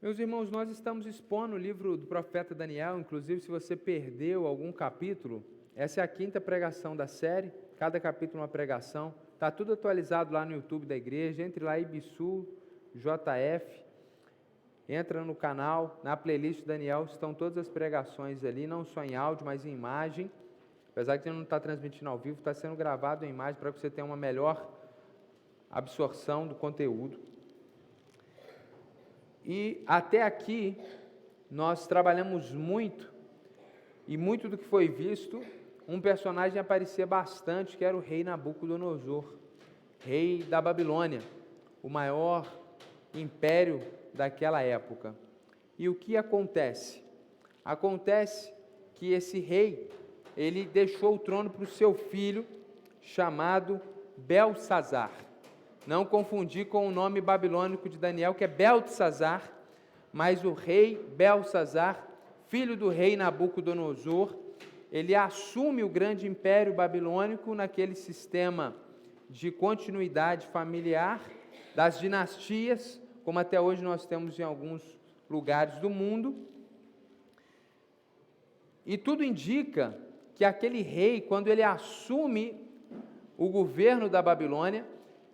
Meus irmãos, nós estamos expondo o livro do profeta Daniel, inclusive se você perdeu algum capítulo, essa é a quinta pregação da série, cada capítulo uma pregação, está tudo atualizado lá no YouTube da igreja, entre lá Ibisul, JF, entra no canal, na playlist Daniel, estão todas as pregações ali, não só em áudio, mas em imagem, apesar de não estar transmitindo ao vivo, está sendo gravado em imagem para que você tenha uma melhor absorção do conteúdo. E até aqui nós trabalhamos muito, e muito do que foi visto, um personagem aparecia bastante, que era o rei Nabucodonosor, rei da Babilônia, o maior império daquela época. E o que acontece? Acontece que esse rei, ele deixou o trono para o seu filho, chamado Belsazar. Não confundir com o nome babilônico de Daniel, que é Beltesazar, mas o rei Belsazar, filho do rei Nabucodonosor, ele assume o grande império babilônico naquele sistema de continuidade familiar das dinastias, como até hoje nós temos em alguns lugares do mundo. E tudo indica que aquele rei, quando ele assume o governo da Babilônia,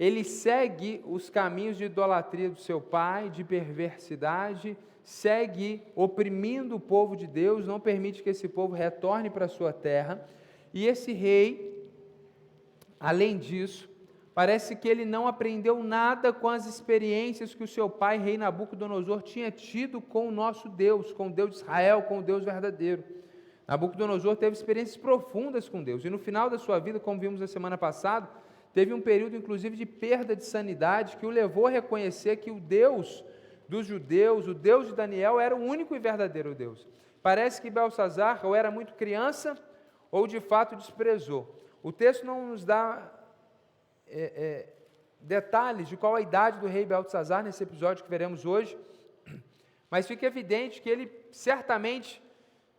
ele segue os caminhos de idolatria do seu pai, de perversidade, segue oprimindo o povo de Deus, não permite que esse povo retorne para a sua terra. E esse rei, além disso, parece que ele não aprendeu nada com as experiências que o seu pai, rei Nabucodonosor, tinha tido com o nosso Deus, com o Deus de Israel, com o Deus verdadeiro. Nabucodonosor teve experiências profundas com Deus, e no final da sua vida, como vimos na semana passada, Teve um período, inclusive, de perda de sanidade que o levou a reconhecer que o Deus dos judeus, o Deus de Daniel, era o único e verdadeiro Deus. Parece que Belsazar ou era muito criança ou de fato desprezou. O texto não nos dá é, é, detalhes de qual a idade do rei Belsazar nesse episódio que veremos hoje, mas fica evidente que ele certamente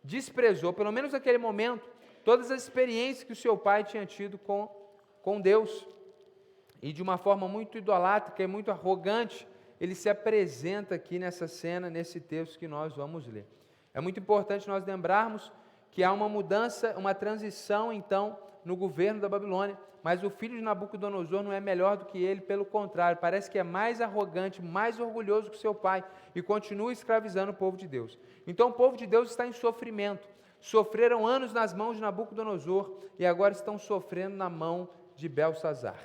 desprezou, pelo menos naquele momento, todas as experiências que o seu pai tinha tido com com Deus. E de uma forma muito idolátrica e muito arrogante, ele se apresenta aqui nessa cena, nesse texto que nós vamos ler. É muito importante nós lembrarmos que há uma mudança, uma transição, então, no governo da Babilônia, mas o filho de Nabucodonosor não é melhor do que ele, pelo contrário, parece que é mais arrogante, mais orgulhoso que seu pai e continua escravizando o povo de Deus. Então, o povo de Deus está em sofrimento. Sofreram anos nas mãos de Nabucodonosor e agora estão sofrendo na mão de Belsazar.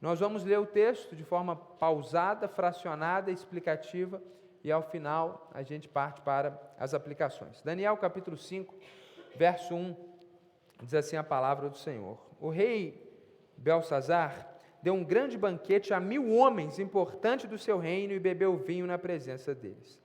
Nós vamos ler o texto de forma pausada, fracionada, explicativa e ao final a gente parte para as aplicações. Daniel capítulo 5, verso 1, diz assim a palavra do Senhor: O rei Belsazar deu um grande banquete a mil homens importantes do seu reino e bebeu vinho na presença deles.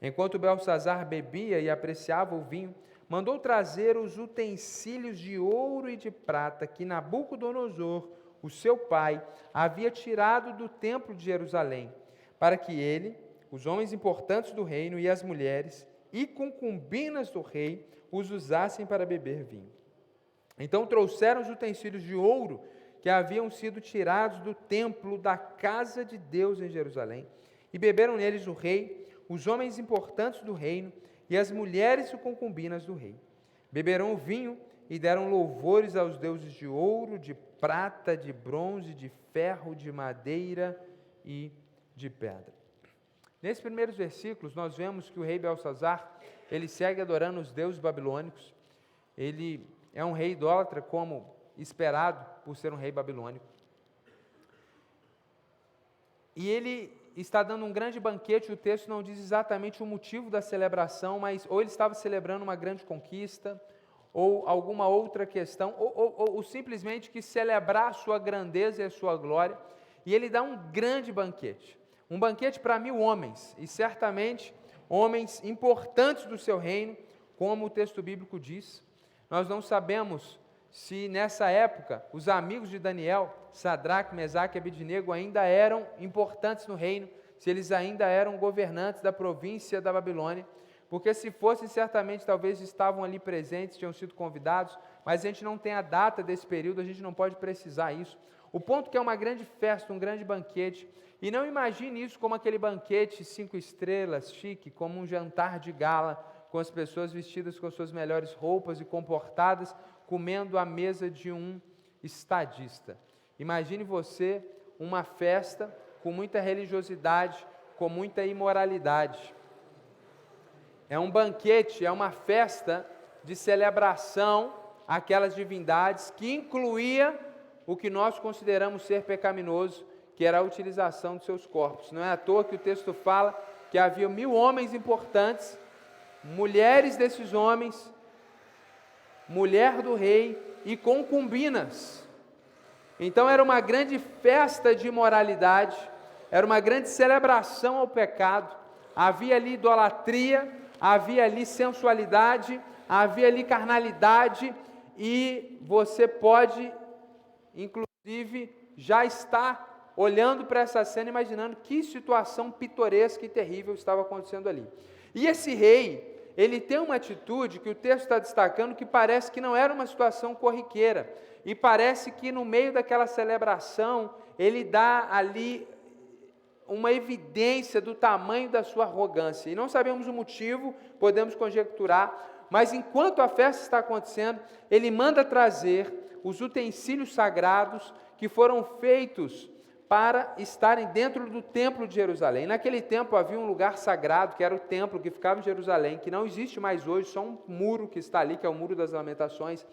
Enquanto Belsazar bebia e apreciava o vinho, mandou trazer os utensílios de ouro e de prata que Nabucodonosor, o seu pai, havia tirado do templo de Jerusalém, para que ele, os homens importantes do reino e as mulheres e concubinas do rei os usassem para beber vinho. Então trouxeram os utensílios de ouro que haviam sido tirados do templo da casa de Deus em Jerusalém, e beberam neles o rei, os homens importantes do reino e as mulheres concubinas do rei. Beberão o vinho e deram louvores aos deuses de ouro, de prata, de bronze, de ferro, de madeira e de pedra. Nesses primeiros versículos, nós vemos que o rei Belsazar, ele segue adorando os deuses babilônicos. Ele é um rei idólatra, como esperado por ser um rei babilônico. E ele está dando um grande banquete, o texto não diz exatamente o motivo da celebração, mas ou ele estava celebrando uma grande conquista, ou alguma outra questão, ou, ou, ou simplesmente que celebrar a sua grandeza e a sua glória, e ele dá um grande banquete, um banquete para mil homens, e certamente homens importantes do seu reino, como o texto bíblico diz. Nós não sabemos se nessa época os amigos de Daniel, Sadraque, Mesaque e Abidnego ainda eram importantes no reino, se eles ainda eram governantes da província da Babilônia, porque se fossem, certamente, talvez estavam ali presentes, tinham sido convidados, mas a gente não tem a data desse período, a gente não pode precisar isso. O ponto que é uma grande festa, um grande banquete. E não imagine isso como aquele banquete cinco estrelas, chique, como um jantar de gala, com as pessoas vestidas com suas melhores roupas e comportadas, comendo à mesa de um estadista. Imagine você uma festa com muita religiosidade, com muita imoralidade. É um banquete, é uma festa de celebração àquelas divindades que incluía o que nós consideramos ser pecaminoso, que era a utilização de seus corpos. Não é à toa que o texto fala que havia mil homens importantes, mulheres desses homens, mulher do rei e concubinas. Então era uma grande festa de moralidade, era uma grande celebração ao pecado. Havia ali idolatria, havia ali sensualidade, havia ali carnalidade, e você pode, inclusive, já estar olhando para essa cena, imaginando que situação pitoresca e terrível estava acontecendo ali. E esse rei, ele tem uma atitude que o texto está destacando que parece que não era uma situação corriqueira. E parece que no meio daquela celebração, ele dá ali uma evidência do tamanho da sua arrogância. E não sabemos o motivo, podemos conjecturar, mas enquanto a festa está acontecendo, ele manda trazer os utensílios sagrados que foram feitos para estarem dentro do templo de Jerusalém. Naquele tempo havia um lugar sagrado, que era o templo que ficava em Jerusalém, que não existe mais hoje, só um muro que está ali, que é o Muro das Lamentações.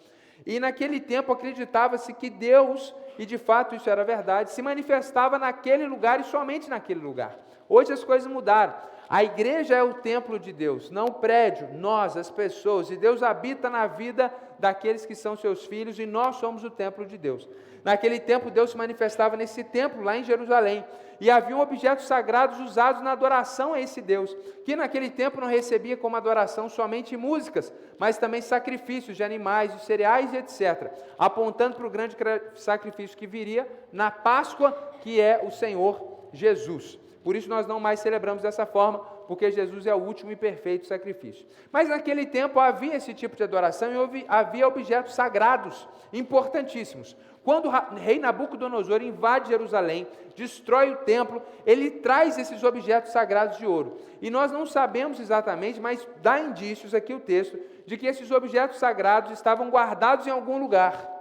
E naquele tempo acreditava-se que Deus, e de fato isso era verdade, se manifestava naquele lugar e somente naquele lugar. Hoje as coisas mudaram. A igreja é o templo de Deus, não o prédio, nós, as pessoas, e Deus habita na vida daqueles que são seus filhos, e nós somos o templo de Deus. Naquele tempo, Deus se manifestava nesse templo, lá em Jerusalém, e haviam objetos sagrados usados na adoração a esse Deus, que naquele tempo não recebia como adoração somente músicas, mas também sacrifícios de animais, de cereais e etc., apontando para o grande sacrifício que viria na Páscoa, que é o Senhor Jesus. Por isso nós não mais celebramos dessa forma, porque Jesus é o último e perfeito sacrifício. Mas naquele tempo havia esse tipo de adoração e havia objetos sagrados importantíssimos. Quando o rei Nabucodonosor invade Jerusalém, destrói o templo, ele traz esses objetos sagrados de ouro. E nós não sabemos exatamente, mas dá indícios aqui o texto de que esses objetos sagrados estavam guardados em algum lugar.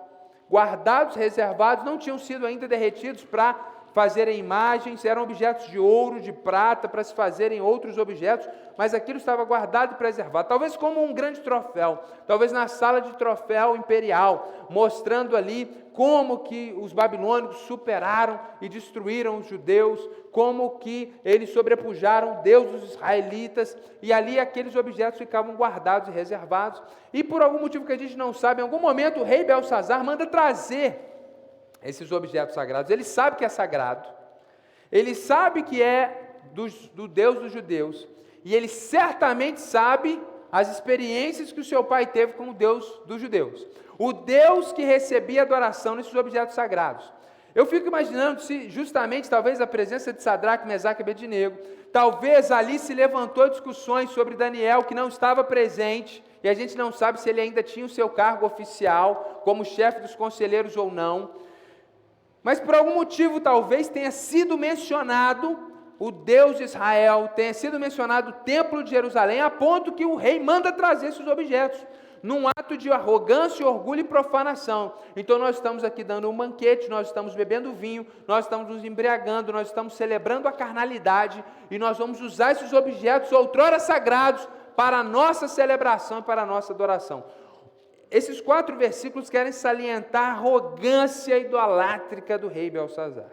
Guardados, reservados, não tinham sido ainda derretidos para fazerem imagens, eram objetos de ouro, de prata, para se fazerem outros objetos, mas aquilo estava guardado e preservado, talvez como um grande troféu, talvez na sala de troféu imperial, mostrando ali como que os babilônicos superaram e destruíram os judeus, como que eles sobrepujaram Deus dos israelitas, e ali aqueles objetos ficavam guardados e reservados, e por algum motivo que a gente não sabe, em algum momento o rei Belsazar manda trazer esses objetos sagrados. Ele sabe que é sagrado, ele sabe que é do, do Deus dos judeus, e ele certamente sabe as experiências que o seu pai teve com o Deus dos judeus. O Deus que recebia adoração nesses objetos sagrados. Eu fico imaginando se justamente talvez a presença de Sadraque, Mesaque e Abednego, talvez ali se levantou discussões sobre Daniel que não estava presente, e a gente não sabe se ele ainda tinha o seu cargo oficial como chefe dos conselheiros ou não. Mas por algum motivo talvez tenha sido mencionado o Deus de Israel, tenha sido mencionado o templo de Jerusalém, a ponto que o rei manda trazer esses objetos, num ato de arrogância, orgulho e profanação. Então nós estamos aqui dando um banquete, nós estamos bebendo vinho, nós estamos nos embriagando, nós estamos celebrando a carnalidade, e nós vamos usar esses objetos outrora sagrados para a nossa celebração e para a nossa adoração. Esses quatro versículos querem salientar a arrogância idolátrica do rei Belsazar.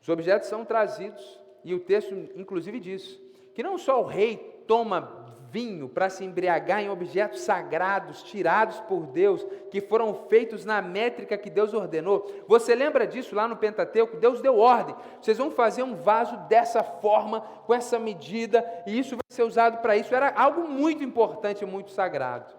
Os objetos são trazidos, e o texto inclusive diz que não só o rei toma vinho para se embriagar em objetos sagrados tirados por Deus, que foram feitos na métrica que Deus ordenou. Você lembra disso lá no Pentateuco? Deus deu ordem. Vocês vão fazer um vaso dessa forma, com essa medida, e isso vai ser usado para isso. Era algo muito importante, muito sagrado.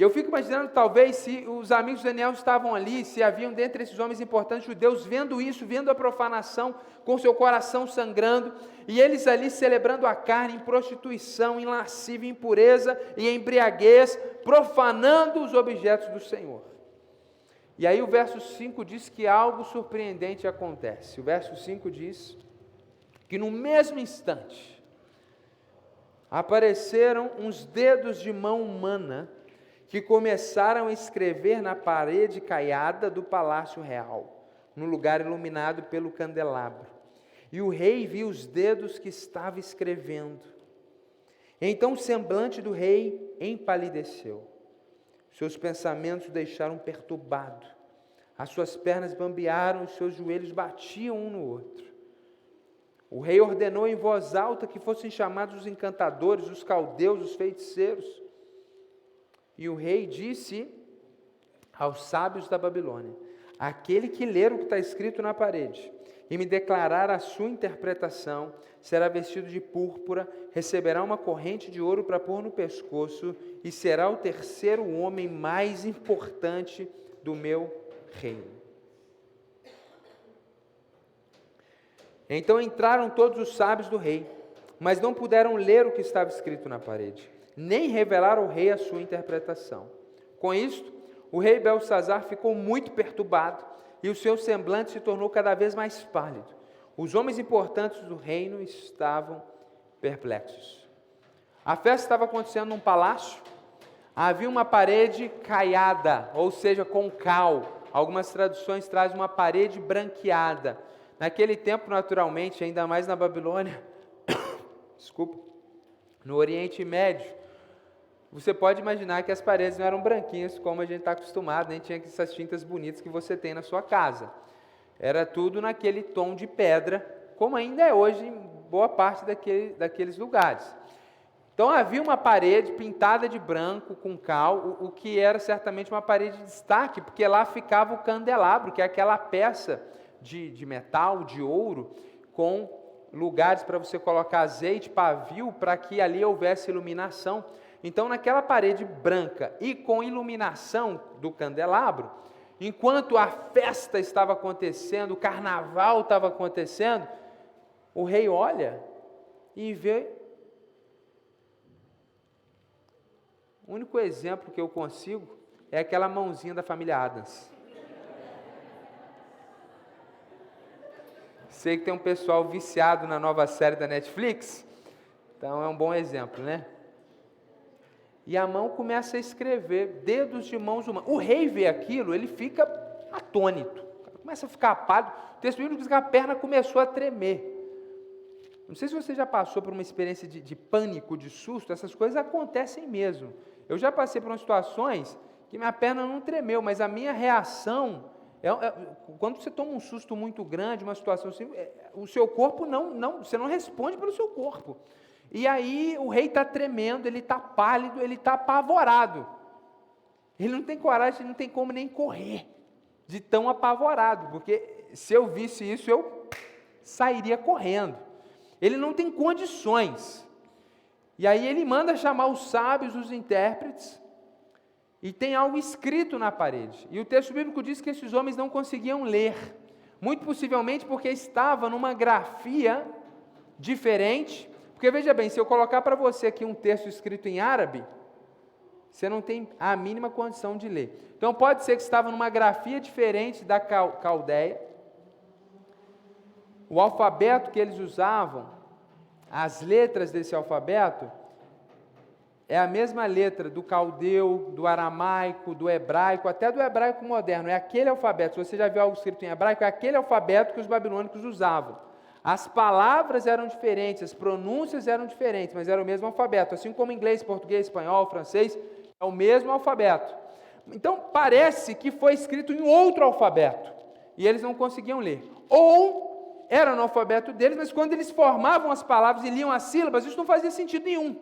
E eu fico imaginando, talvez, se os amigos de Daniel estavam ali, se haviam dentre esses homens importantes judeus, vendo isso, vendo a profanação, com seu coração sangrando, e eles ali celebrando a carne em prostituição, em lascívia, impureza e em embriaguez, profanando os objetos do Senhor. E aí o verso 5 diz que algo surpreendente acontece. O verso 5 diz que no mesmo instante apareceram uns dedos de mão humana que começaram a escrever na parede caiada do palácio real, no lugar iluminado pelo candelabro. E o rei viu os dedos que estava escrevendo. Então o semblante do rei empalideceu. Seus pensamentos o deixaram perturbado. As suas pernas bambearam, os seus joelhos batiam um no outro. O rei ordenou em voz alta que fossem chamados os encantadores, os caldeus, os feiticeiros. E o rei disse aos sábios da Babilônia: Aquele que ler o que está escrito na parede e me declarar a sua interpretação, será vestido de púrpura, receberá uma corrente de ouro para pôr no pescoço e será o terceiro homem mais importante do meu reino. Então entraram todos os sábios do rei, mas não puderam ler o que estava escrito na parede nem revelar ao rei a sua interpretação. Com isto, o rei Belsazar ficou muito perturbado e o seu semblante se tornou cada vez mais pálido. Os homens importantes do reino estavam perplexos. A festa estava acontecendo num palácio, havia uma parede caiada, ou seja, com cal. Algumas traduções trazem uma parede branqueada. Naquele tempo, naturalmente, ainda mais na Babilônia, desculpa, no Oriente Médio, você pode imaginar que as paredes não eram branquinhas como a gente está acostumado, nem tinha essas tintas bonitas que você tem na sua casa. Era tudo naquele tom de pedra, como ainda é hoje em boa parte daquele, daqueles lugares. Então havia uma parede pintada de branco com cal, o, o que era certamente uma parede de destaque, porque lá ficava o candelabro, que é aquela peça de, de metal, de ouro, com lugares para você colocar azeite, pavio, para que ali houvesse iluminação. Então, naquela parede branca e com iluminação do candelabro, enquanto a festa estava acontecendo, o carnaval estava acontecendo, o rei olha e vê. O único exemplo que eu consigo é aquela mãozinha da família Adams. Sei que tem um pessoal viciado na nova série da Netflix, então é um bom exemplo, né? E a mão começa a escrever, dedos de mãos humanas. O rei vê aquilo, ele fica atônito, começa a ficar apado. O texto bíblico diz que a perna começou a tremer. Não sei se você já passou por uma experiência de, de pânico, de susto, essas coisas acontecem mesmo. Eu já passei por situações que minha perna não tremeu, mas a minha reação é, é, quando você toma um susto muito grande, uma situação assim, é, o seu corpo não, não, você não responde pelo seu corpo. E aí o rei está tremendo, ele está pálido, ele está apavorado. Ele não tem coragem, não tem como nem correr, de tão apavorado, porque se eu visse isso, eu sairia correndo. Ele não tem condições. E aí ele manda chamar os sábios, os intérpretes, e tem algo escrito na parede. E o texto bíblico diz que esses homens não conseguiam ler, muito possivelmente porque estava numa grafia diferente porque veja bem, se eu colocar para você aqui um texto escrito em árabe, você não tem a mínima condição de ler. Então pode ser que estava numa grafia diferente da caldeia. O alfabeto que eles usavam, as letras desse alfabeto, é a mesma letra do caldeu, do aramaico, do hebraico, até do hebraico moderno. É aquele alfabeto. Se você já viu algo escrito em hebraico, é aquele alfabeto que os babilônicos usavam. As palavras eram diferentes, as pronúncias eram diferentes, mas era o mesmo alfabeto, assim como inglês, português, espanhol, francês, é o mesmo alfabeto. Então parece que foi escrito em outro alfabeto e eles não conseguiam ler. Ou era no alfabeto deles, mas quando eles formavam as palavras e liam as sílabas, isso não fazia sentido nenhum.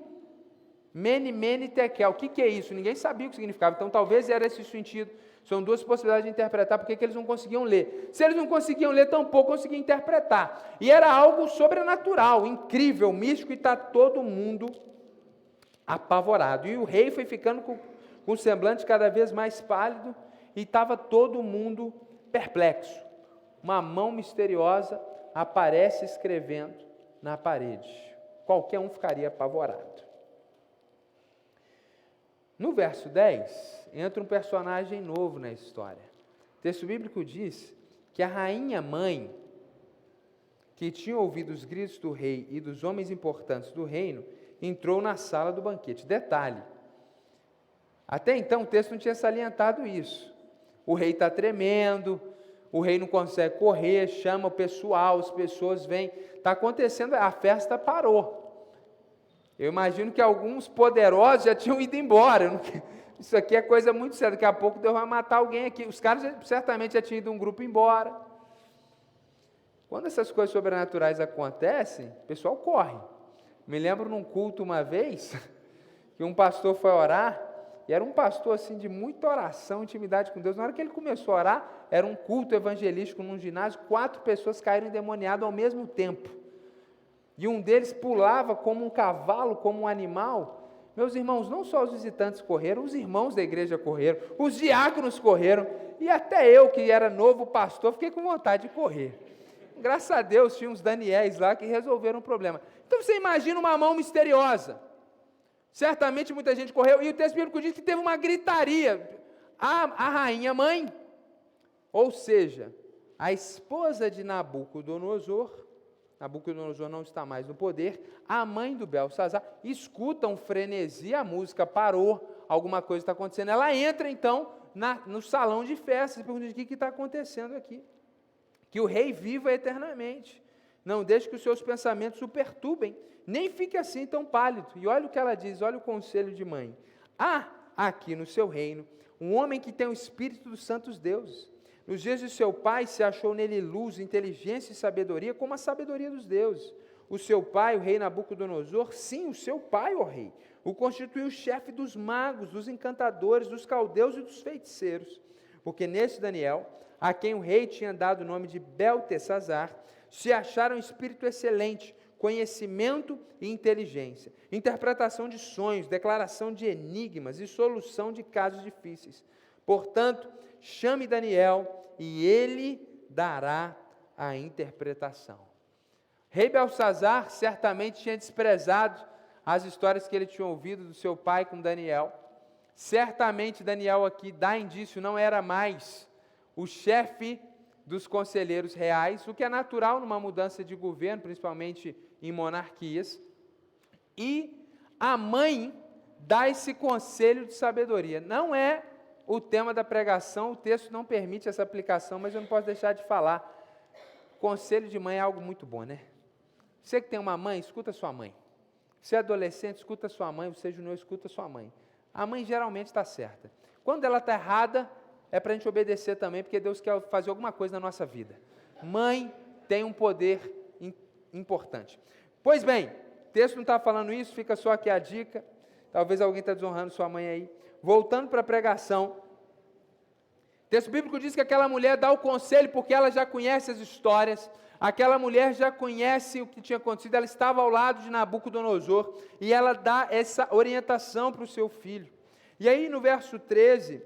Mene, mene, tekel. O que, que é isso? Ninguém sabia o que significava. Então talvez era esse o sentido. São duas possibilidades de interpretar porque que eles não conseguiam ler. Se eles não conseguiam ler, tampouco conseguiam interpretar. E era algo sobrenatural, incrível, místico, e está todo mundo apavorado. E o rei foi ficando com, com o semblante cada vez mais pálido e estava todo mundo perplexo. Uma mão misteriosa aparece escrevendo na parede. Qualquer um ficaria apavorado. No verso 10, entra um personagem novo na história. O texto bíblico diz que a rainha mãe, que tinha ouvido os gritos do rei e dos homens importantes do reino, entrou na sala do banquete. Detalhe: até então o texto não tinha salientado isso. O rei está tremendo, o rei não consegue correr, chama o pessoal, as pessoas vêm. Está acontecendo, a festa parou. Eu imagino que alguns poderosos já tinham ido embora. Isso aqui é coisa muito séria. Daqui a pouco Deus vai matar alguém aqui. Os caras certamente já tinham ido um grupo embora. Quando essas coisas sobrenaturais acontecem, o pessoal corre. Me lembro num culto uma vez que um pastor foi orar e era um pastor assim de muita oração, intimidade com Deus. Na hora que ele começou a orar, era um culto evangelístico num ginásio, quatro pessoas caíram endemoniadas ao mesmo tempo. E um deles pulava como um cavalo, como um animal. Meus irmãos, não só os visitantes correram, os irmãos da igreja correram, os diáconos correram, e até eu, que era novo pastor, fiquei com vontade de correr. Graças a Deus tinha uns Daniéis lá que resolveram o problema. Então você imagina uma mão misteriosa Certamente muita gente correu, e o texto bíblico diz que teve uma gritaria. A, a rainha mãe, ou seja, a esposa de Nabucodonosor, Nabucodonosor não está mais no poder, a mãe do Belsazar, escuta um frenesi, a música parou, alguma coisa está acontecendo. Ela entra então na, no salão de festas e pergunta: o que está acontecendo aqui? Que o rei viva eternamente. Não deixe que os seus pensamentos o perturbem nem fique assim tão pálido. E olha o que ela diz, olha o conselho de mãe. Há aqui no seu reino um homem que tem o espírito dos santos deuses. Nos dias de seu pai se achou nele luz, inteligência e sabedoria, como a sabedoria dos deuses. O seu pai, o rei Nabucodonosor, sim, o seu pai, ó rei, o constituiu chefe dos magos, dos encantadores, dos caldeus e dos feiticeiros. Porque nesse Daniel, a quem o rei tinha dado o nome de Beltesazar, se achara um espírito excelente, conhecimento e inteligência, interpretação de sonhos, declaração de enigmas e solução de casos difíceis. Portanto, chame Daniel e ele dará a interpretação. Rei Belsazar certamente tinha desprezado as histórias que ele tinha ouvido do seu pai com Daniel. Certamente Daniel aqui dá indício, não era mais o chefe dos conselheiros reais, o que é natural numa mudança de governo, principalmente em monarquias, e a mãe dá esse conselho de sabedoria. Não é o tema da pregação, o texto não permite essa aplicação, mas eu não posso deixar de falar. Conselho de mãe é algo muito bom, né? Você que tem uma mãe, escuta sua mãe. Você é adolescente, escuta sua mãe. Você junior, escuta sua mãe. A mãe geralmente está certa. Quando ela está errada, é para a gente obedecer também, porque Deus quer fazer alguma coisa na nossa vida. Mãe tem um poder importante. Pois bem, o texto não está falando isso, fica só aqui a dica. Talvez alguém está desonrando sua mãe aí. Voltando para a pregação, o texto bíblico diz que aquela mulher dá o conselho porque ela já conhece as histórias, aquela mulher já conhece o que tinha acontecido, ela estava ao lado de Nabucodonosor e ela dá essa orientação para o seu filho. E aí no verso 13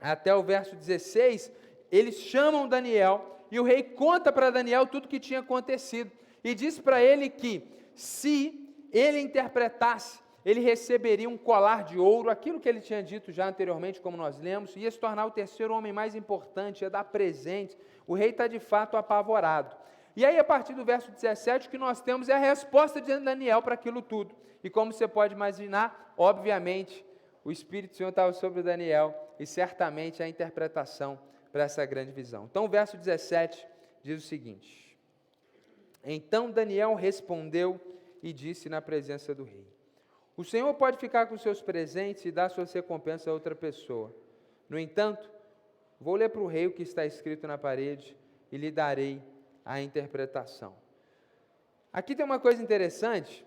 até o verso 16, eles chamam Daniel e o rei conta para Daniel tudo o que tinha acontecido e diz para ele que se ele interpretasse, ele receberia um colar de ouro, aquilo que ele tinha dito já anteriormente, como nós lemos, ia se tornar o terceiro homem mais importante, ia dar presente. O rei está de fato apavorado. E aí, a partir do verso 17, o que nós temos é a resposta de Daniel para aquilo tudo. E como você pode imaginar, obviamente, o Espírito do Senhor estava sobre Daniel e certamente a interpretação para essa grande visão. Então, o verso 17 diz o seguinte: então Daniel respondeu e disse na presença do rei: O Senhor pode ficar com seus presentes e dar suas recompensas a outra pessoa. No entanto, vou ler para o rei o que está escrito na parede e lhe darei a interpretação. Aqui tem uma coisa interessante,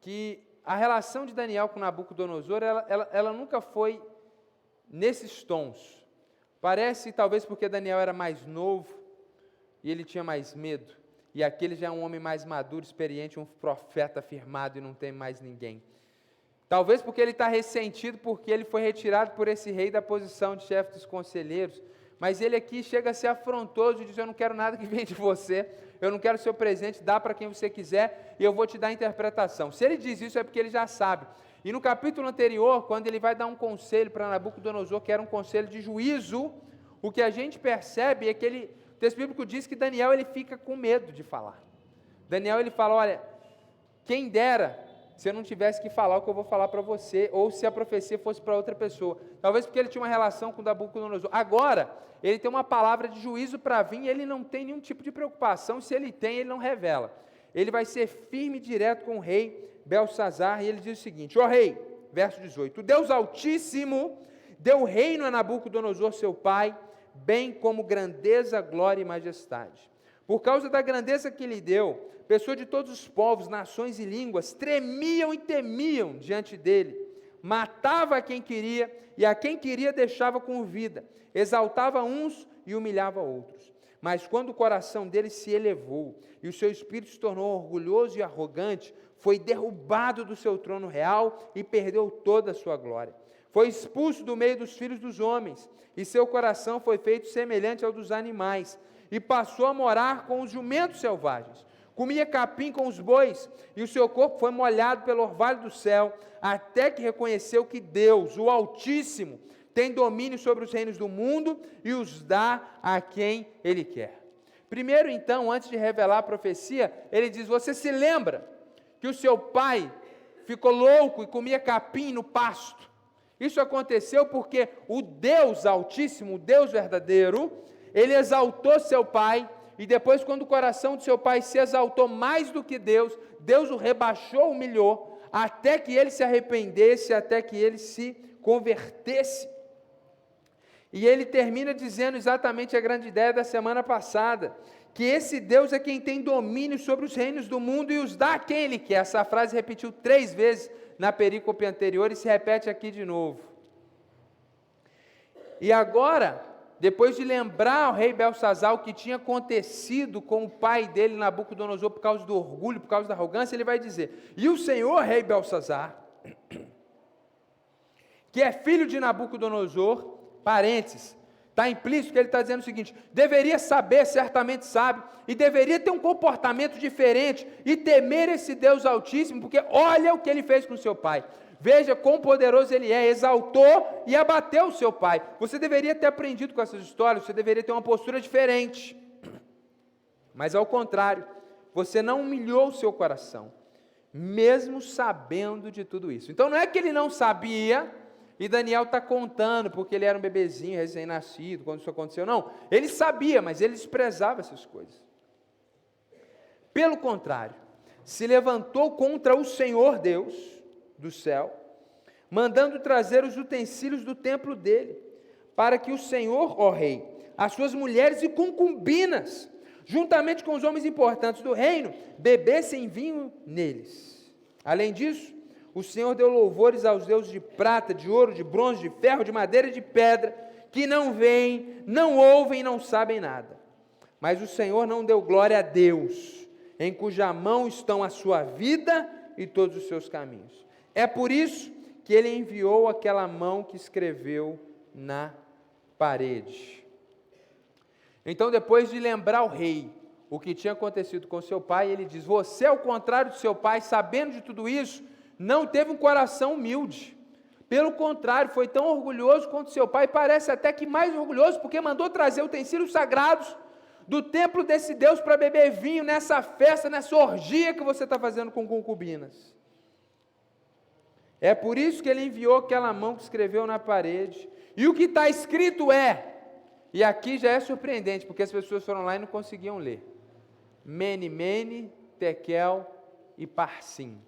que a relação de Daniel com Nabucodonosor, ela, ela, ela nunca foi nesses tons. Parece, talvez porque Daniel era mais novo e ele tinha mais medo e aquele já é um homem mais maduro, experiente, um profeta afirmado e não tem mais ninguém. Talvez porque ele está ressentido porque ele foi retirado por esse rei da posição de chefe dos conselheiros. Mas ele aqui chega a ser afrontoso e diz: Eu não quero nada que venha de você, eu não quero seu presente, dá para quem você quiser e eu vou te dar a interpretação. Se ele diz isso é porque ele já sabe. E no capítulo anterior, quando ele vai dar um conselho para Nabucodonosor, que era um conselho de juízo, o que a gente percebe é que ele, o texto bíblico diz que Daniel ele fica com medo de falar. Daniel ele fala, olha, quem dera se eu não tivesse que falar o que eu vou falar para você, ou se a profecia fosse para outra pessoa. Talvez porque ele tinha uma relação com Nabucodonosor. Agora, ele tem uma palavra de juízo para vir e ele não tem nenhum tipo de preocupação. Se ele tem, ele não revela. Ele vai ser firme e direto com o rei Belsazar e ele diz o seguinte: Ó rei, verso 18: O Deus Altíssimo deu reino a Nabucodonosor, seu pai, bem como grandeza, glória e majestade. Por causa da grandeza que lhe deu, pessoas de todos os povos, nações e línguas tremiam e temiam diante dele. Matava a quem queria e a quem queria deixava com vida. Exaltava uns e humilhava outros. Mas quando o coração dele se elevou e o seu espírito se tornou orgulhoso e arrogante, foi derrubado do seu trono real e perdeu toda a sua glória. Foi expulso do meio dos filhos dos homens, e seu coração foi feito semelhante ao dos animais, e passou a morar com os jumentos selvagens comia capim com os bois, e o seu corpo foi molhado pelo orvalho do céu, até que reconheceu que Deus, o Altíssimo, tem domínio sobre os reinos do mundo e os dá a quem ele quer. Primeiro, então, antes de revelar a profecia, ele diz: Você se lembra que o seu pai ficou louco e comia capim no pasto? Isso aconteceu porque o Deus Altíssimo, o Deus verdadeiro, ele exaltou seu pai e depois, quando o coração de seu pai se exaltou mais do que Deus, Deus o rebaixou, humilhou, até que ele se arrependesse, até que ele se convertesse. E ele termina dizendo exatamente a grande ideia da semana passada, que esse Deus é quem tem domínio sobre os reinos do mundo e os dá a quem ele quer. Essa frase repetiu três vezes na perícope anterior e se repete aqui de novo. E agora, depois de lembrar ao rei Belsazar o que tinha acontecido com o pai dele, Nabucodonosor, por causa do orgulho, por causa da arrogância, ele vai dizer: E o senhor, rei Belsazar, que é filho de Nabucodonosor, parênteses, está implícito que ele está dizendo o seguinte: deveria saber, certamente sabe, e deveria ter um comportamento diferente e temer esse Deus Altíssimo, porque olha o que ele fez com seu pai. Veja quão poderoso ele é, exaltou e abateu o seu pai. Você deveria ter aprendido com essas histórias, você deveria ter uma postura diferente. Mas ao contrário, você não humilhou o seu coração, mesmo sabendo de tudo isso. Então não é que ele não sabia, e Daniel está contando, porque ele era um bebezinho recém-nascido, quando isso aconteceu. Não, ele sabia, mas ele desprezava essas coisas. Pelo contrário, se levantou contra o Senhor Deus, do céu, mandando trazer os utensílios do templo dele, para que o Senhor, ó rei, as suas mulheres e concubinas, juntamente com os homens importantes do reino, bebessem vinho neles. Além disso, o Senhor deu louvores aos deuses de prata, de ouro, de bronze, de ferro, de madeira e de pedra, que não veem, não ouvem e não sabem nada. Mas o Senhor não deu glória a Deus, em cuja mão estão a sua vida e todos os seus caminhos. É por isso que ele enviou aquela mão que escreveu na parede. Então, depois de lembrar o rei o que tinha acontecido com seu pai, ele diz: Você, ao contrário de seu pai, sabendo de tudo isso, não teve um coração humilde. Pelo contrário, foi tão orgulhoso quanto seu pai, parece até que mais orgulhoso, porque mandou trazer utensílios sagrados do templo desse Deus para beber vinho nessa festa, nessa orgia que você está fazendo com concubinas. É por isso que ele enviou aquela mão que escreveu na parede. E o que está escrito é, e aqui já é surpreendente, porque as pessoas foram lá e não conseguiam ler. Mene, Mene, Tekel e Parsim.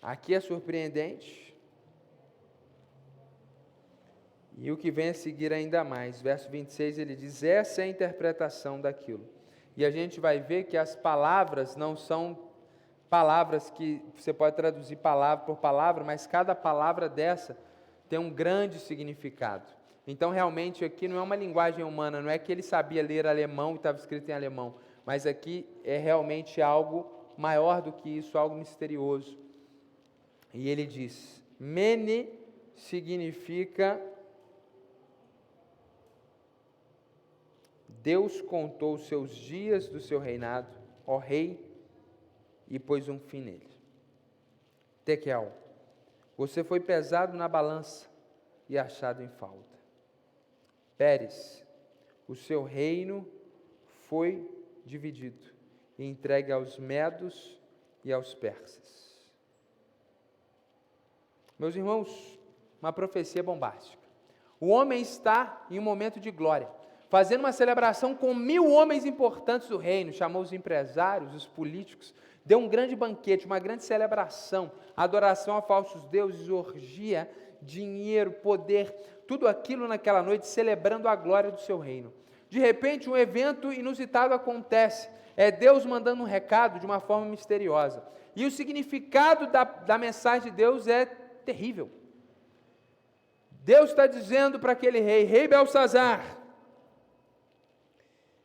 Aqui é surpreendente. E o que vem a seguir ainda mais, verso 26, ele diz: essa é a interpretação daquilo. E a gente vai ver que as palavras não são palavras que você pode traduzir palavra por palavra, mas cada palavra dessa tem um grande significado. Então, realmente, aqui não é uma linguagem humana, não é que ele sabia ler alemão e estava escrito em alemão, mas aqui é realmente algo maior do que isso, algo misterioso. E ele diz: Mene significa Deus contou os seus dias do seu reinado, ó rei e pôs um fim nele. Tekel, você foi pesado na balança e achado em falta. Pérez, o seu reino foi dividido e entregue aos medos e aos persas. Meus irmãos, uma profecia bombástica. O homem está em um momento de glória, fazendo uma celebração com mil homens importantes do reino, chamou os empresários, os políticos, deu um grande banquete, uma grande celebração, adoração a falsos deuses, orgia, dinheiro, poder, tudo aquilo naquela noite celebrando a glória do seu reino. De repente, um evento inusitado acontece. É Deus mandando um recado de uma forma misteriosa. E o significado da, da mensagem de Deus é terrível. Deus está dizendo para aquele rei, rei Belsazar,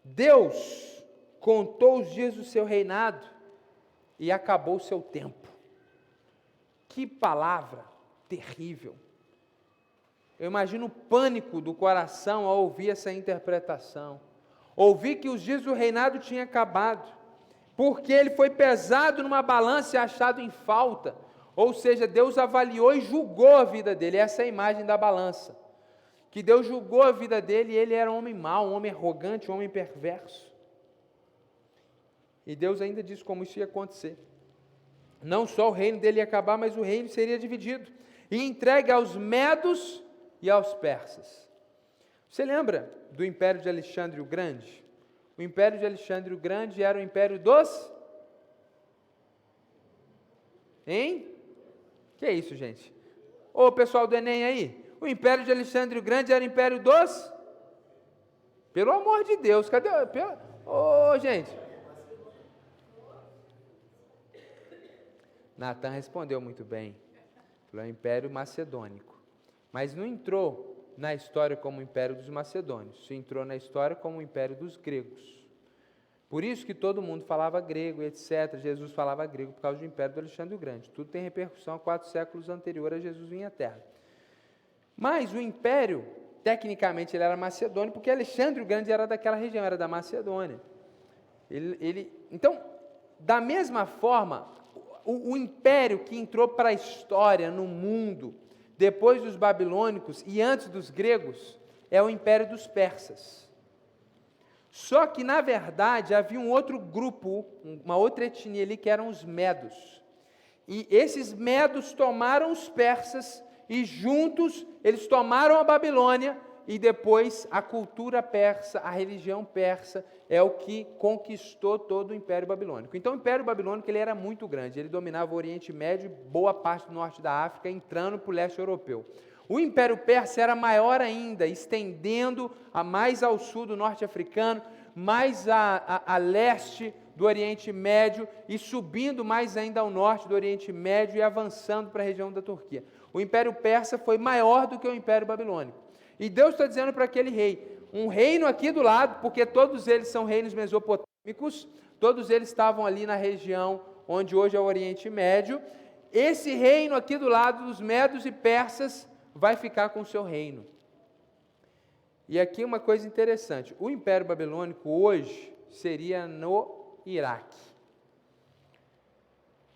Deus contou os dias do seu reinado e acabou o seu tempo. Que palavra terrível. Eu imagino o pânico do coração ao ouvir essa interpretação. Ouvir que os dias do reinado tinham acabado, porque ele foi pesado numa balança e achado em falta. Ou seja, Deus avaliou e julgou a vida dele. Essa é a imagem da balança. Que Deus julgou a vida dele e ele era um homem mau, um homem arrogante, um homem perverso. E Deus ainda disse como isso ia acontecer. Não só o reino dele ia acabar, mas o reino seria dividido e entregue aos medos e aos persas. Você lembra do império de Alexandre o Grande? O império de Alexandre o Grande era o império dos. Hein? Que é isso, gente? Ô pessoal do Enem aí, o império de Alexandre o Grande era o império dos. Pelo amor de Deus, cadê? Ô, gente. Natan respondeu muito bem. Pelo Império Macedônico mas não entrou na história como o Império dos Macedônios, entrou na história como o Império dos Gregos. Por isso que todo mundo falava grego etc. Jesus falava grego por causa do Império do Alexandre o Grande. Tudo tem repercussão a quatro séculos anterior a Jesus vir à Terra. Mas o Império, tecnicamente, ele era macedônio, porque Alexandre o Grande era daquela região, era da Macedônia. Ele, ele, então, da mesma forma, o, o império que entrou para a história, no mundo, depois dos babilônicos e antes dos gregos, é o império dos persas. Só que, na verdade, havia um outro grupo, uma outra etnia ali, que eram os medos. E esses medos tomaram os persas e juntos eles tomaram a Babilônia e depois a cultura persa, a religião persa, é o que conquistou todo o Império Babilônico. Então, o Império Babilônico ele era muito grande, ele dominava o Oriente Médio, boa parte do norte da África, entrando para o leste europeu. O Império Persa era maior ainda, estendendo a mais ao sul do norte africano, mais a, a, a leste do Oriente Médio e subindo mais ainda ao norte do Oriente Médio e avançando para a região da Turquia. O Império Persa foi maior do que o Império Babilônico. E Deus está dizendo para aquele rei: um reino aqui do lado, porque todos eles são reinos mesopotâmicos, todos eles estavam ali na região onde hoje é o Oriente Médio. Esse reino aqui do lado dos medos e persas vai ficar com o seu reino. E aqui uma coisa interessante: o Império Babilônico hoje seria no Iraque.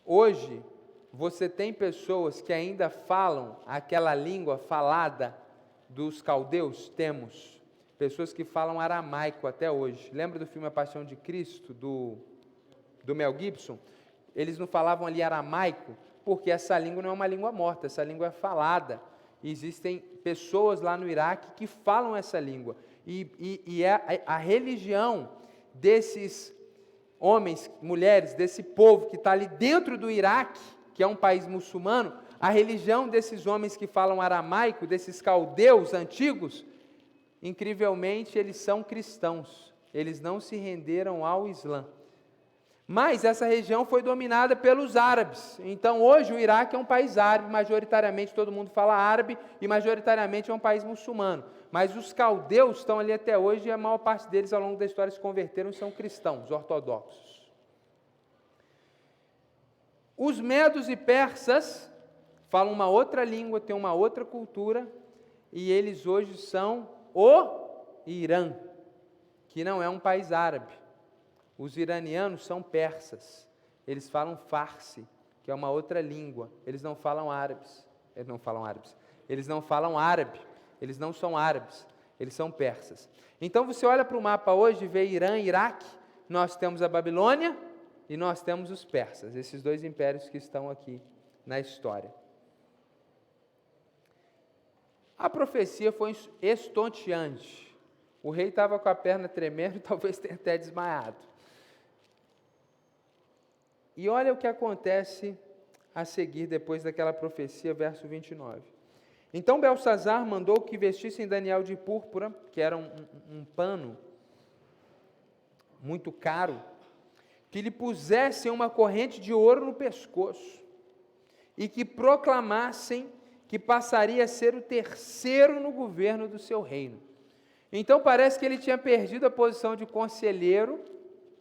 Hoje, você tem pessoas que ainda falam aquela língua falada dos caldeus? Temos. Pessoas que falam aramaico até hoje. Lembra do filme A Paixão de Cristo, do, do Mel Gibson? Eles não falavam ali aramaico, porque essa língua não é uma língua morta, essa língua é falada. E existem pessoas lá no Iraque que falam essa língua. E, e, e é a, a religião desses homens, mulheres, desse povo que está ali dentro do Iraque, que é um país muçulmano, a religião desses homens que falam aramaico, desses caldeus antigos, incrivelmente eles são cristãos, eles não se renderam ao Islã. Mas essa região foi dominada pelos árabes. Então hoje o Iraque é um país árabe, majoritariamente todo mundo fala árabe e majoritariamente é um país muçulmano. Mas os caldeus estão ali até hoje e a maior parte deles ao longo da história se converteram e são cristãos, ortodoxos. Os medos e persas falam uma outra língua, têm uma outra cultura, e eles hoje são o Irã, que não é um país árabe. Os iranianos são persas, eles falam farsi, que é uma outra língua, eles não falam árabes, eles não falam árabes, eles não falam árabe, eles não são árabes, Eles são persas. Então você olha para o mapa hoje e vê Irã Iraque, nós temos a Babilônia e nós temos os persas, esses dois impérios que estão aqui na história. A profecia foi estonteante. O rei estava com a perna tremendo, talvez tenha até desmaiado. E olha o que acontece a seguir depois daquela profecia, verso 29. Então Belsazar mandou que vestissem Daniel de púrpura, que era um, um, um pano muito caro, que lhe pusessem uma corrente de ouro no pescoço e que proclamassem que passaria a ser o terceiro no governo do seu reino. Então parece que ele tinha perdido a posição de conselheiro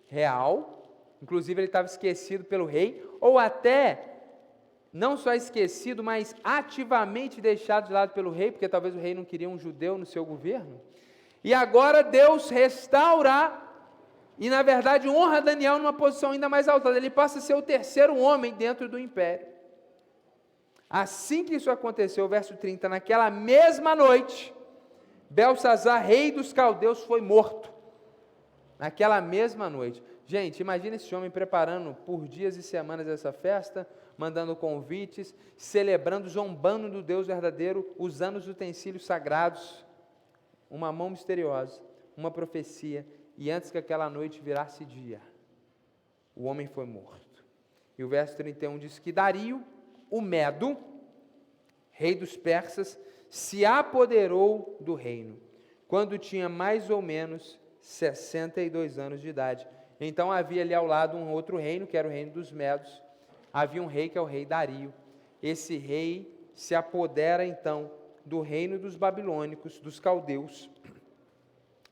real, inclusive ele estava esquecido pelo rei, ou até não só esquecido, mas ativamente deixado de lado pelo rei, porque talvez o rei não queria um judeu no seu governo. E agora Deus restaura e, na verdade, honra Daniel numa posição ainda mais alta. Ele passa a ser o terceiro homem dentro do império. Assim que isso aconteceu, verso 30, naquela mesma noite, Belsazar, rei dos caldeus, foi morto. Naquela mesma noite. Gente, imagina esse homem preparando por dias e semanas essa festa, mandando convites, celebrando, zombando do Deus verdadeiro, usando os utensílios sagrados, uma mão misteriosa, uma profecia, e antes que aquela noite virasse dia, o homem foi morto. E o verso 31 diz que Dario, o Medo, rei dos persas, se apoderou do reino, quando tinha mais ou menos 62 anos de idade. Então havia ali ao lado um outro reino, que era o reino dos Medos, havia um rei que é o rei Dario. Esse rei se apodera então do reino dos babilônicos, dos caldeus,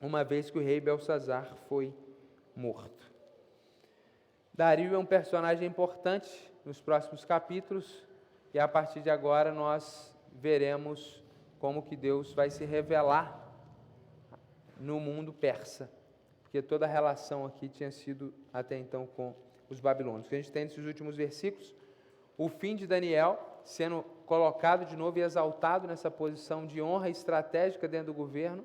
uma vez que o rei Belsazar foi morto. Dario é um personagem importante nos próximos capítulos e a partir de agora nós veremos como que Deus vai se revelar no mundo persa, porque toda a relação aqui tinha sido até então com os babilônios. O que a gente tem nesses últimos versículos, o fim de Daniel sendo colocado de novo e exaltado nessa posição de honra estratégica dentro do governo,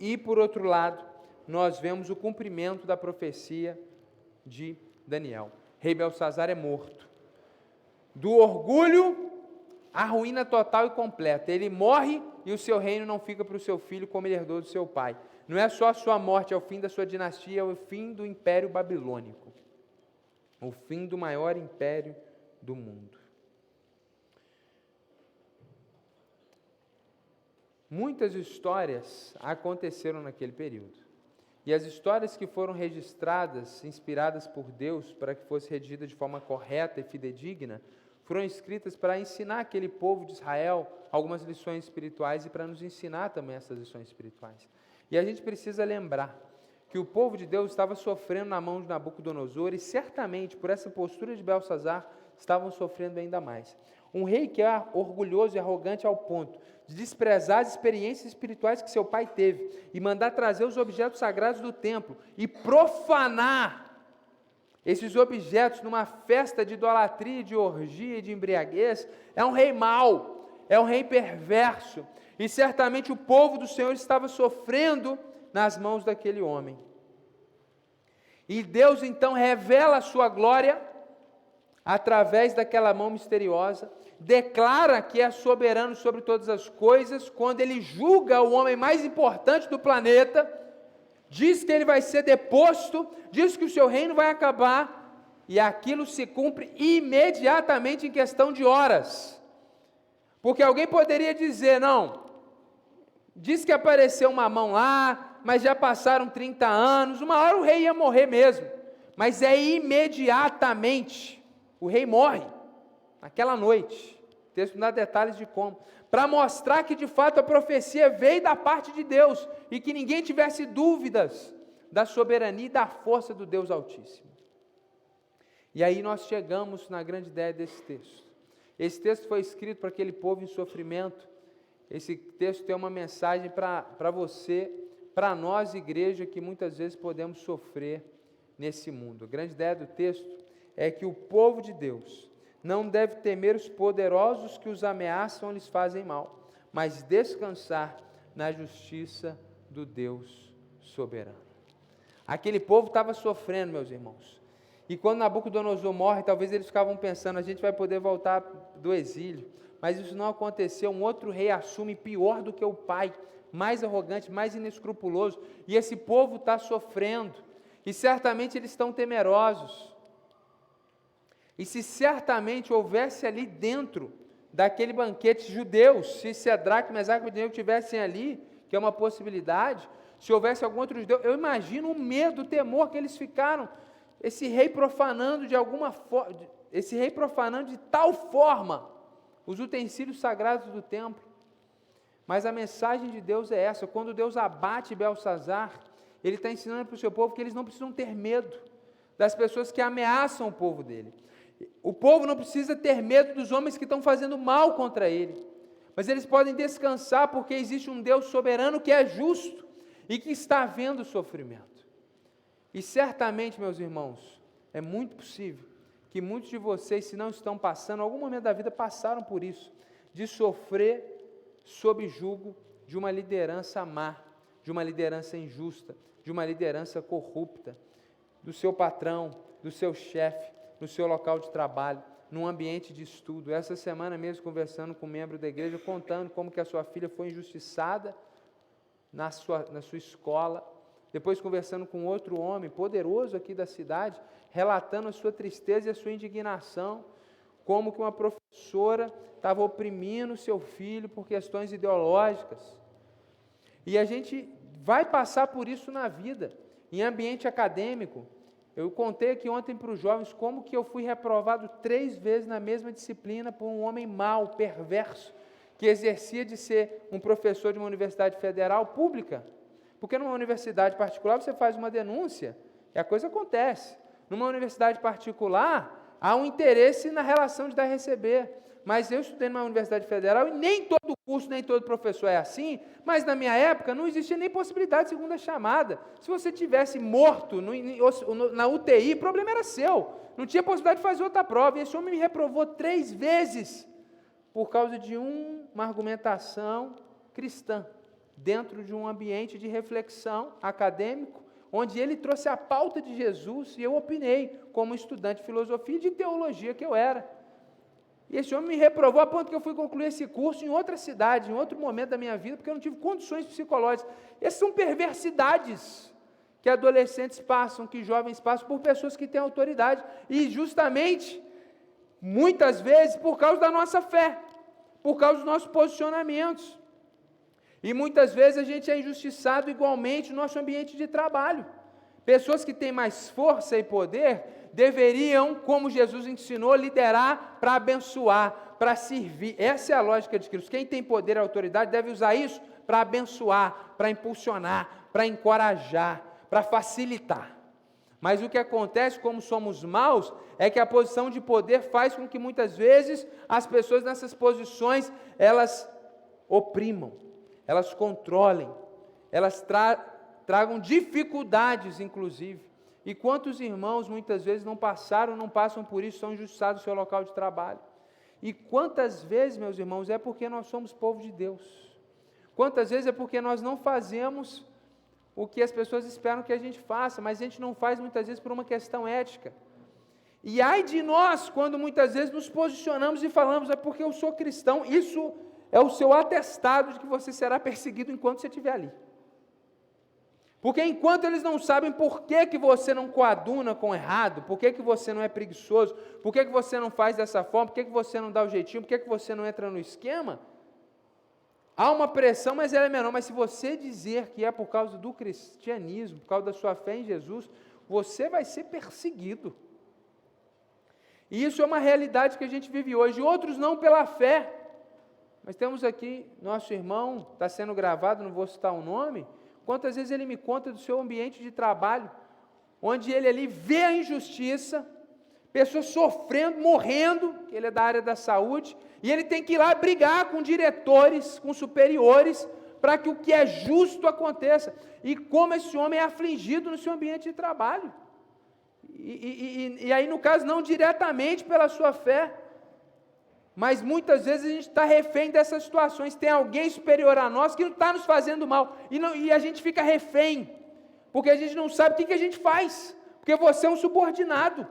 e por outro lado, nós vemos o cumprimento da profecia de Daniel. Rei Belsazar é morto. Do orgulho, a ruína total e completa. Ele morre e o seu reino não fica para o seu filho como ele herdou do seu pai. Não é só a sua morte, é o fim da sua dinastia, é o fim do império babilônico o fim do maior império do mundo. Muitas histórias aconteceram naquele período. E as histórias que foram registradas, inspiradas por Deus para que fosse redigida de forma correta e fidedigna, foram escritas para ensinar aquele povo de Israel algumas lições espirituais e para nos ensinar também essas lições espirituais. E a gente precisa lembrar que o povo de Deus estava sofrendo na mão de Nabucodonosor e certamente por essa postura de Belsazar estavam sofrendo ainda mais. Um rei que é orgulhoso e arrogante ao ponto de desprezar as experiências espirituais que seu pai teve e mandar trazer os objetos sagrados do templo e profanar esses objetos numa festa de idolatria, de orgia e de embriaguez, é um rei mau, é um rei perverso. E certamente o povo do Senhor estava sofrendo nas mãos daquele homem. E Deus então revela a sua glória através daquela mão misteriosa, declara que é soberano sobre todas as coisas, quando ele julga o homem mais importante do planeta, diz que ele vai ser deposto, diz que o seu reino vai acabar, e aquilo se cumpre imediatamente em questão de horas. Porque alguém poderia dizer, não, diz que apareceu uma mão lá, mas já passaram 30 anos, uma hora o rei ia morrer mesmo, mas é imediatamente, o rei morre, naquela noite. O texto não dá detalhes de como, para mostrar que de fato a profecia veio da parte de Deus e que ninguém tivesse dúvidas da soberania e da força do Deus Altíssimo. E aí nós chegamos na grande ideia desse texto. Esse texto foi escrito para aquele povo em sofrimento. Esse texto tem uma mensagem para você para nós, igreja, que muitas vezes podemos sofrer nesse mundo. A grande ideia do texto é que o povo de Deus não deve temer os poderosos que os ameaçam ou lhes fazem mal, mas descansar na justiça do Deus soberano. Aquele povo estava sofrendo, meus irmãos. E quando Nabucodonosor morre, talvez eles ficavam pensando: a gente vai poder voltar do exílio. Mas isso não aconteceu. Um outro rei assume pior do que o pai, mais arrogante, mais inescrupuloso. E esse povo está sofrendo. E certamente eles estão temerosos. E se certamente houvesse ali dentro daquele banquete judeus, se Sedraque, Mesaque e Abednego tivessem ali, que é uma possibilidade, se houvesse algum outro judeu, eu imagino o medo, o temor que eles ficaram, esse rei profanando de alguma forma, esse rei profanando de tal forma os utensílios sagrados do templo. Mas a mensagem de Deus é essa: quando Deus abate Belsazar, Ele está ensinando para o seu povo que eles não precisam ter medo das pessoas que ameaçam o povo dele. O povo não precisa ter medo dos homens que estão fazendo mal contra ele, mas eles podem descansar porque existe um Deus soberano que é justo e que está vendo o sofrimento. E certamente, meus irmãos, é muito possível que muitos de vocês, se não estão passando, algum momento da vida passaram por isso, de sofrer sob julgo de uma liderança má, de uma liderança injusta, de uma liderança corrupta, do seu patrão, do seu chefe, no seu local de trabalho, num ambiente de estudo. Essa semana mesmo, conversando com um membro da igreja, contando como que a sua filha foi injustiçada na sua, na sua escola. Depois, conversando com outro homem poderoso aqui da cidade, relatando a sua tristeza e a sua indignação, como que uma professora estava oprimindo seu filho por questões ideológicas. E a gente vai passar por isso na vida, em ambiente acadêmico, eu contei aqui ontem para os jovens como que eu fui reprovado três vezes na mesma disciplina por um homem mau, perverso, que exercia de ser um professor de uma universidade federal pública. Porque numa universidade particular você faz uma denúncia e a coisa acontece. Numa universidade particular, há um interesse na relação de dar e receber mas eu estudei numa universidade federal e nem todo curso, nem todo professor é assim, mas na minha época não existia nem possibilidade de segunda chamada. Se você tivesse morto no, na UTI, o problema era seu. Não tinha possibilidade de fazer outra prova. E esse homem me reprovou três vezes por causa de um, uma argumentação cristã, dentro de um ambiente de reflexão acadêmico, onde ele trouxe a pauta de Jesus e eu opinei, como estudante de filosofia e de teologia que eu era. E esse homem me reprovou a ponto que eu fui concluir esse curso em outra cidade, em outro momento da minha vida, porque eu não tive condições psicológicas. Essas são perversidades que adolescentes passam, que jovens passam, por pessoas que têm autoridade. E justamente, muitas vezes, por causa da nossa fé, por causa dos nossos posicionamentos. E muitas vezes a gente é injustiçado igualmente no nosso ambiente de trabalho. Pessoas que têm mais força e poder deveriam, como Jesus ensinou, liderar para abençoar, para servir. Essa é a lógica de Cristo. Quem tem poder e autoridade deve usar isso para abençoar, para impulsionar, para encorajar, para facilitar. Mas o que acontece, como somos maus, é que a posição de poder faz com que muitas vezes as pessoas nessas posições elas oprimam, elas controlem, elas tra tragam dificuldades, inclusive. E quantos irmãos muitas vezes não passaram, não passam por isso, são injustiçados no seu local de trabalho? E quantas vezes, meus irmãos, é porque nós somos povo de Deus? Quantas vezes é porque nós não fazemos o que as pessoas esperam que a gente faça, mas a gente não faz muitas vezes por uma questão ética. E ai de nós quando muitas vezes nos posicionamos e falamos, é porque eu sou cristão, isso é o seu atestado de que você será perseguido enquanto você estiver ali. Porque enquanto eles não sabem por que, que você não coaduna com errado, por que, que você não é preguiçoso, por que, que você não faz dessa forma, por que, que você não dá o jeitinho, por que, que você não entra no esquema, há uma pressão, mas ela é menor. Mas se você dizer que é por causa do cristianismo, por causa da sua fé em Jesus, você vai ser perseguido. E isso é uma realidade que a gente vive hoje. Outros não pela fé. Mas temos aqui nosso irmão, está sendo gravado, não vou citar o nome Quantas vezes ele me conta do seu ambiente de trabalho, onde ele ali vê a injustiça, pessoas sofrendo, morrendo, ele é da área da saúde, e ele tem que ir lá brigar com diretores, com superiores, para que o que é justo aconteça. E como esse homem é afligido no seu ambiente de trabalho. E, e, e, e aí, no caso, não diretamente pela sua fé, Mas muitas vezes a gente está refém dessas situações. Tem alguém superior a nós que não está nos fazendo mal. E, não, e, a gente fica refém. Porque a gente não sabe o que, que a gente faz. Porque você é um subordinado.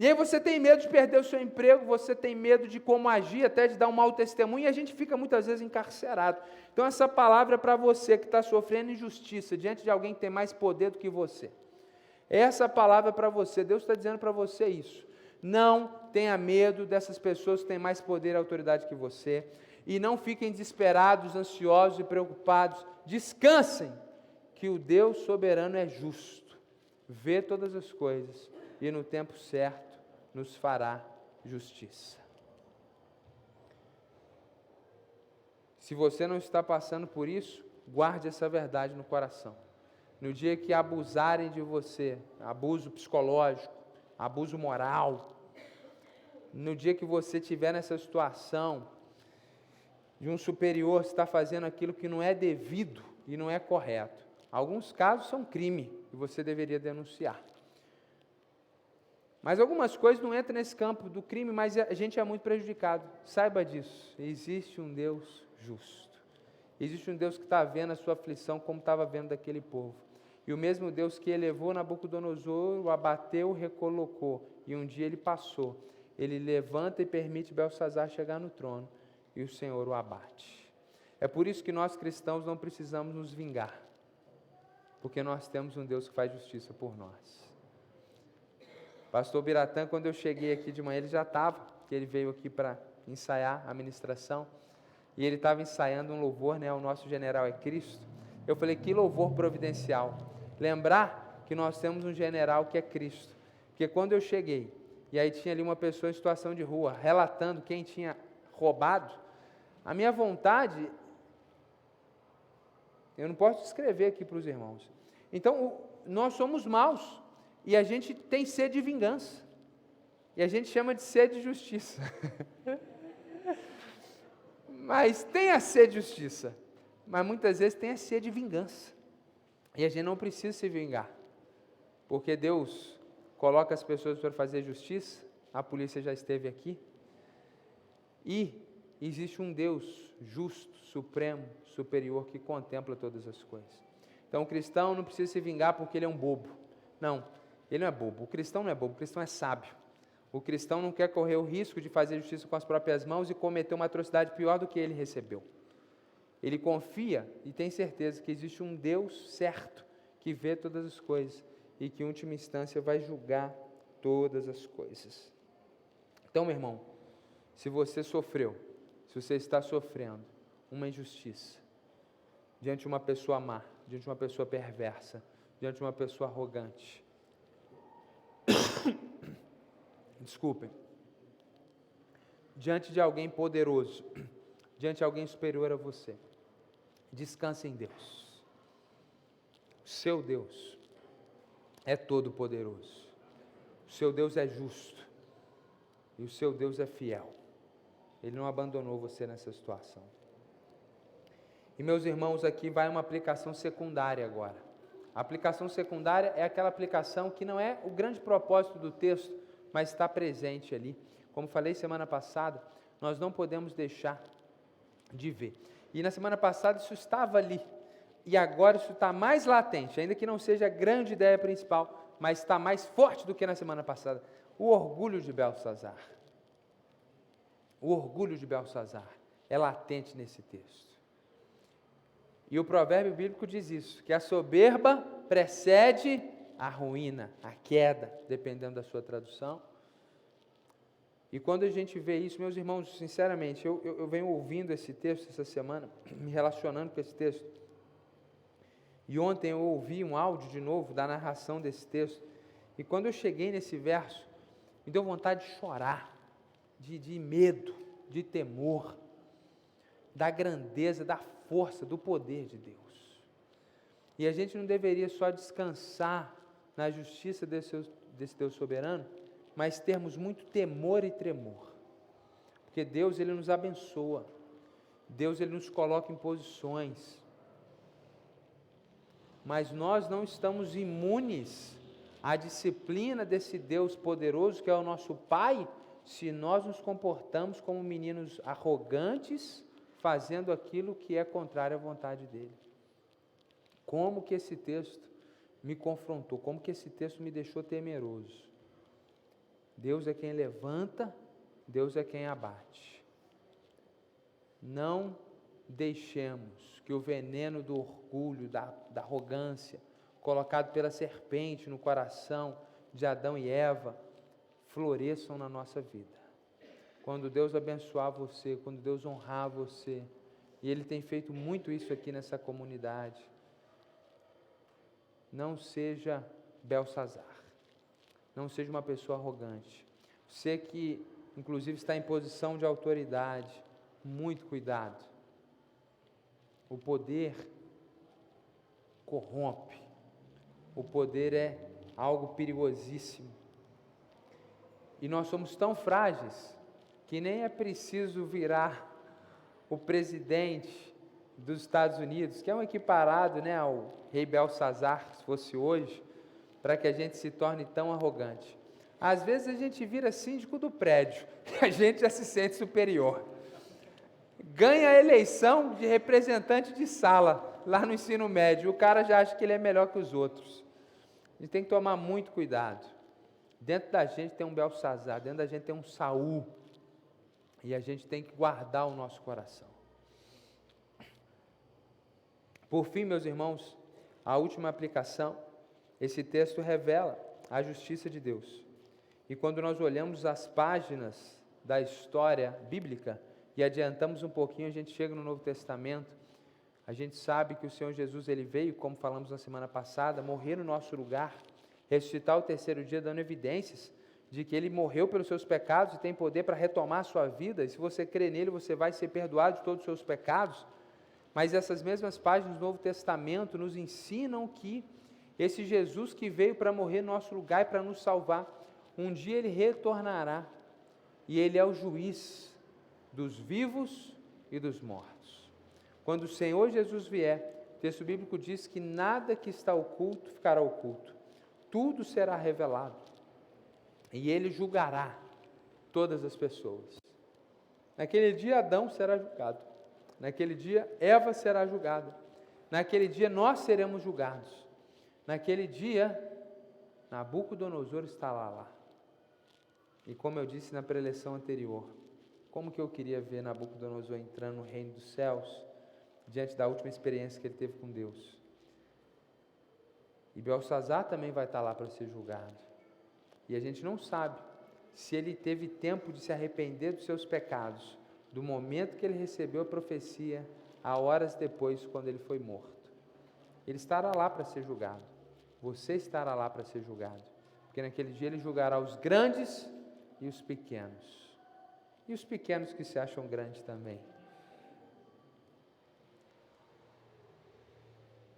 E aí você tem medo de perder o seu emprego, você tem medo de como agir, até de dar um mau testemunho, e a gente fica muitas vezes encarcerado. Então essa palavra é para você que está sofrendo injustiça diante de alguém que tem mais poder do que você. Essa palavra é para você, Deus está dizendo para você isso. Não tenha medo dessas pessoas que têm mais poder e autoridade que você. E não fiquem desesperados, ansiosos e preocupados. Descansem, que o Deus soberano é justo, vê todas as coisas e no tempo certo nos fará justiça. Se você não está passando por isso, guarde essa verdade no coração. No dia que abusarem de você, abuso psicológico, abuso moral, no dia que você estiver nessa situação de um superior está fazendo aquilo que não é devido e não é correto. Alguns casos são crime e você deveria denunciar. Mas algumas coisas não entram nesse campo do crime, mas a gente é muito prejudicado. Saiba disso. Existe um Deus justo. Existe um Deus que está vendo a sua aflição como estava vendo daquele povo. E o mesmo Deus que elevou Nabucodonosor, o abateu, recolocou. E um dia ele passou. Ele levanta e permite Belsazar chegar no trono. E o Senhor o abate. É por isso que nós cristãos não precisamos nos vingar. Porque nós temos um Deus que faz justiça por nós. Pastor Biratã, quando eu cheguei aqui de manhã, ele já estava, que ele veio aqui para ensaiar a ministração, e ele estava ensaiando um louvor, né? O nosso general é Cristo. Eu falei, que louvor providencial. Lembrar que nós temos um general que é Cristo. Porque quando eu cheguei, e aí tinha ali uma pessoa em situação de rua, relatando quem tinha roubado, a minha vontade, eu não posso descrever aqui para os irmãos. Então, nós somos maus, e a gente tem sede de vingança. E a gente chama de sede de justiça. mas tem a sede de justiça. Mas muitas vezes tem a sede de vingança. E a gente não precisa se vingar. Porque Deus coloca as pessoas para fazer justiça. A polícia já esteve aqui. E existe um Deus justo, supremo, superior, que contempla todas as coisas. Então o cristão não precisa se vingar porque ele é um bobo. Não, ele não é bobo. O cristão não é bobo, o cristão é sábio. O cristão não quer correr o risco de fazer justiça com as próprias mãos e cometer uma atrocidade pior do que ele recebeu. Ele confia e tem certeza que existe um Deus certo que vê todas as coisas e que, em última instância, vai julgar todas as coisas. Então, meu irmão, se você sofreu, se você está sofrendo uma injustiça diante de uma pessoa má, diante de uma pessoa perversa, diante de uma pessoa arrogante, desculpem, diante de alguém poderoso, diante de alguém superior a você, descanse em Deus. Seu Deus é todo poderoso. O seu Deus é justo. E o seu Deus é fiel. Ele não abandonou você nessa situação. E meus irmãos, aqui vai uma aplicação secundária agora. A aplicação secundária é aquela aplicação que não é o grande propósito do texto, mas está presente ali. Como falei semana passada, nós não podemos deixar de ver. E na semana passada isso estava ali. E agora isso está mais latente, ainda que não seja a grande ideia principal, mas está mais forte do que na semana passada. O orgulho de Belsazar. O orgulho de Belsazar é latente nesse texto. E o provérbio bíblico diz isso: que a soberba precede a ruína, a queda, dependendo da sua tradução. E quando a gente vê isso, meus irmãos, sinceramente, eu, eu, eu venho ouvindo esse texto essa semana, me relacionando com esse texto. E ontem eu ouvi um áudio de novo da narração desse texto. E quando eu cheguei nesse verso, me deu vontade de chorar, de, de medo, de temor, da grandeza, da força, do poder de Deus. E a gente não deveria só descansar na justiça desse, desse Deus soberano, mas termos muito temor e tremor. Porque Deus, Ele nos abençoa. Deus, Ele nos coloca em posições. Mas nós não estamos imunes à disciplina desse Deus poderoso, que é o nosso Pai, se nós nos comportamos como meninos arrogantes, fazendo aquilo que é contrário à vontade dele. Como que esse texto me confrontou, como que esse texto me deixou temeroso. Deus é quem levanta, Deus é quem abate. Não deixemos que o veneno do orgulho, da, da arrogância, colocado pela serpente no coração de Adão e Eva, floresçam na nossa vida. Quando Deus abençoar você, quando Deus honrar você, e Ele tem feito muito isso aqui nessa comunidade, não seja Belsazar, não seja uma pessoa arrogante. Você que, inclusive, está em posição de autoridade, muito cuidado. O poder corrompe, o poder é algo perigosíssimo. E nós somos tão frágeis que nem é preciso virar o presidente dos Estados Unidos, que é um equiparado né, ao rei Belsazar, se fosse hoje, para que a gente se torne tão arrogante. Às vezes a gente vira síndico do prédio, que a gente já se sente superior. Ganha a eleição de representante de sala, lá no ensino médio, o cara já acha que ele é melhor que os outros. A gente tem que tomar muito cuidado. Dentro da gente tem um Belsazar, dentro da gente tem um Saul. E a gente tem que guardar o nosso coração. Por fim, meus irmãos, a última aplicação, esse texto revela a justiça de Deus. E quando nós olhamos as páginas da história bíblica e adiantamos um pouquinho, a gente chega no Novo Testamento, a gente sabe que o Senhor Jesus ele veio, como falamos na semana passada, morrer no nosso lugar, ressuscitar o terceiro dia, dando evidências de que ele morreu pelos seus pecados e tem poder para retomar a sua vida. E se você crê nele, você vai ser perdoado de todos os seus pecados. Mas essas mesmas páginas do Novo Testamento nos ensinam que esse Jesus que veio para morrer no nosso lugar e para nos salvar, um dia ele retornará e ele é o juiz dos vivos e dos mortos. Quando o Senhor Jesus vier, o texto bíblico diz que nada que está oculto ficará oculto, tudo será revelado e ele julgará todas as pessoas. Naquele dia, Adão será julgado. Naquele dia, Eva será julgada. Naquele dia, nós seremos julgados. Naquele dia, Nabucodonosor estará lá. E como eu disse na preleção anterior, como que eu queria ver Nabucodonosor entrando no reino dos céus, diante da última experiência que ele teve com Deus. E Belsazar também vai estar lá para ser julgado. E a gente não sabe se ele teve tempo de se arrepender dos seus pecados do momento que ele recebeu a profecia a horas depois, quando ele foi morto. Ele estará lá para ser julgado. Você estará lá para ser julgado. Porque naquele dia ele julgará os grandes e os pequenos. E os pequenos que se acham grandes também.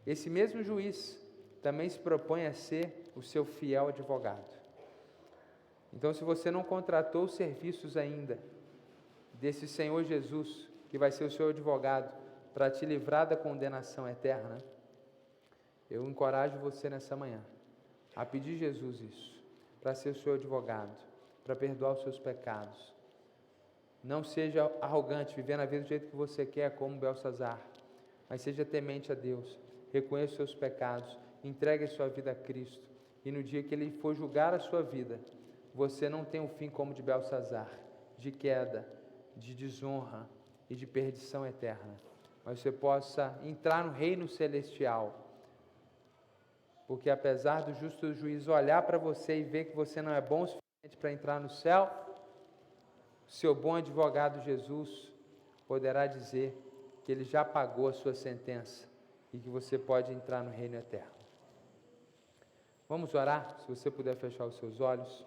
Esse mesmo juiz também se propõe a ser o seu fiel advogado. Então, se você não contratou os serviços ainda desse Senhor Jesus, que vai ser o seu advogado, para te livrar da condenação eterna, eu encorajo você nessa manhã a pedir Jesus isso, para ser o seu advogado, para perdoar os seus pecados. Não seja arrogante, vivendo a vida do jeito que você quer, como Belsazar, mas seja temente a Deus, reconheça os seus pecados, entregue a sua vida a Cristo, e no dia que Ele for julgar a sua vida, você não tem um fim como de Belsazar, de queda, de desonra e de perdição eterna, mas você possa entrar no reino celestial. Porque apesar do justo juiz olhar para você e ver que você não é bom o suficiente para entrar no céu, seu bom advogado Jesus poderá dizer que ele já pagou a sua sentença e que você pode entrar no reino eterno. Vamos orar, se você puder fechar os seus olhos.